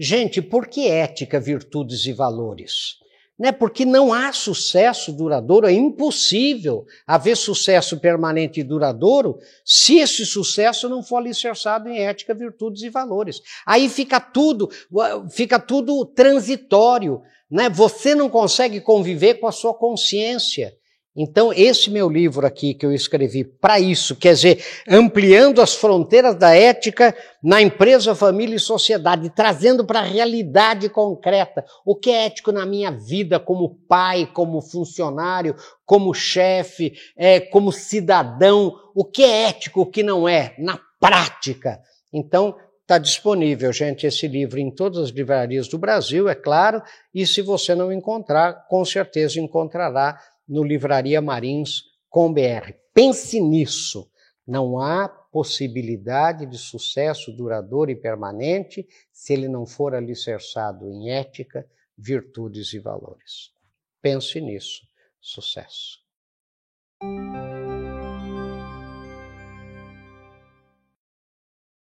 Gente, por que ética, virtudes e valores? Né? Porque não há sucesso duradouro, é impossível haver sucesso permanente e duradouro se esse sucesso não for alicerçado em ética, virtudes e valores. Aí fica tudo, fica tudo transitório, né? Você não consegue conviver com a sua consciência. Então, esse meu livro aqui que eu escrevi para isso, quer dizer, ampliando as fronteiras da ética na empresa, família e sociedade, trazendo para a realidade concreta o que é ético na minha vida como pai, como funcionário, como chefe, é, como cidadão, o que é ético, o que não é, na prática. Então, Está disponível, gente, esse livro em todas as livrarias do Brasil, é claro, e se você não encontrar, com certeza encontrará no Livraria Marins com BR. Pense nisso. Não há possibilidade de sucesso duradouro e permanente se ele não for alicerçado em ética, virtudes e valores. Pense nisso. Sucesso.